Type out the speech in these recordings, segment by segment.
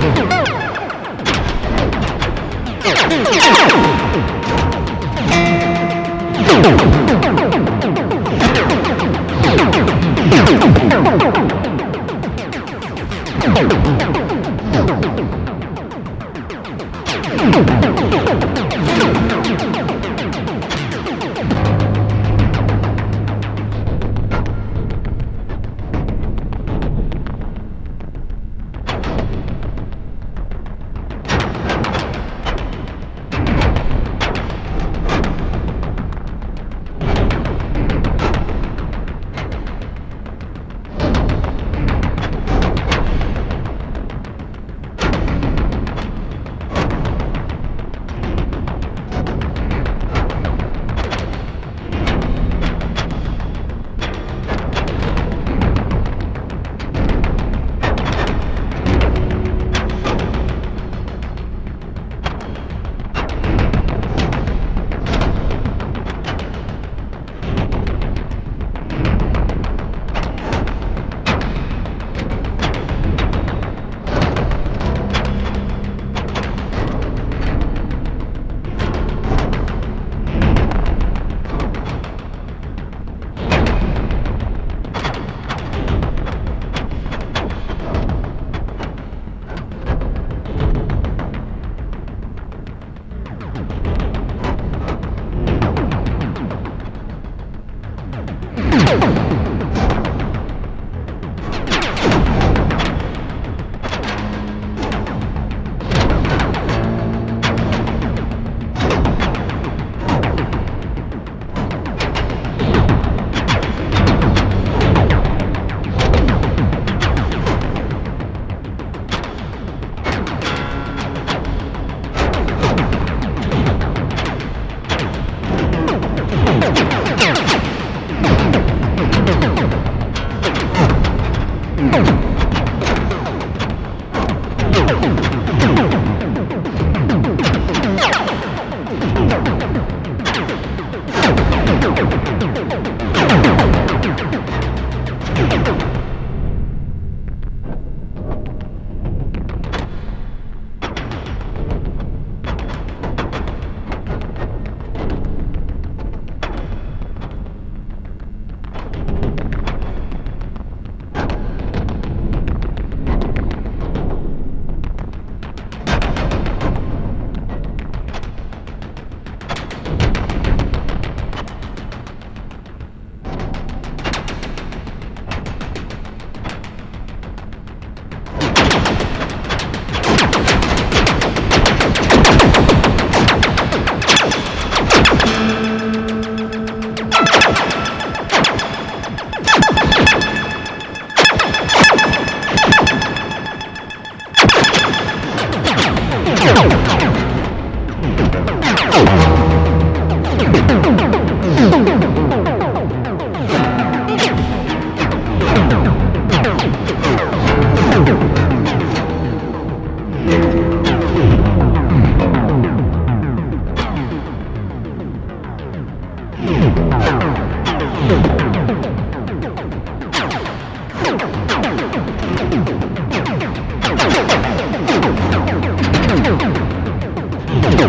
Boom, boom, boom.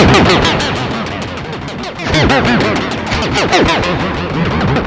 oh, you.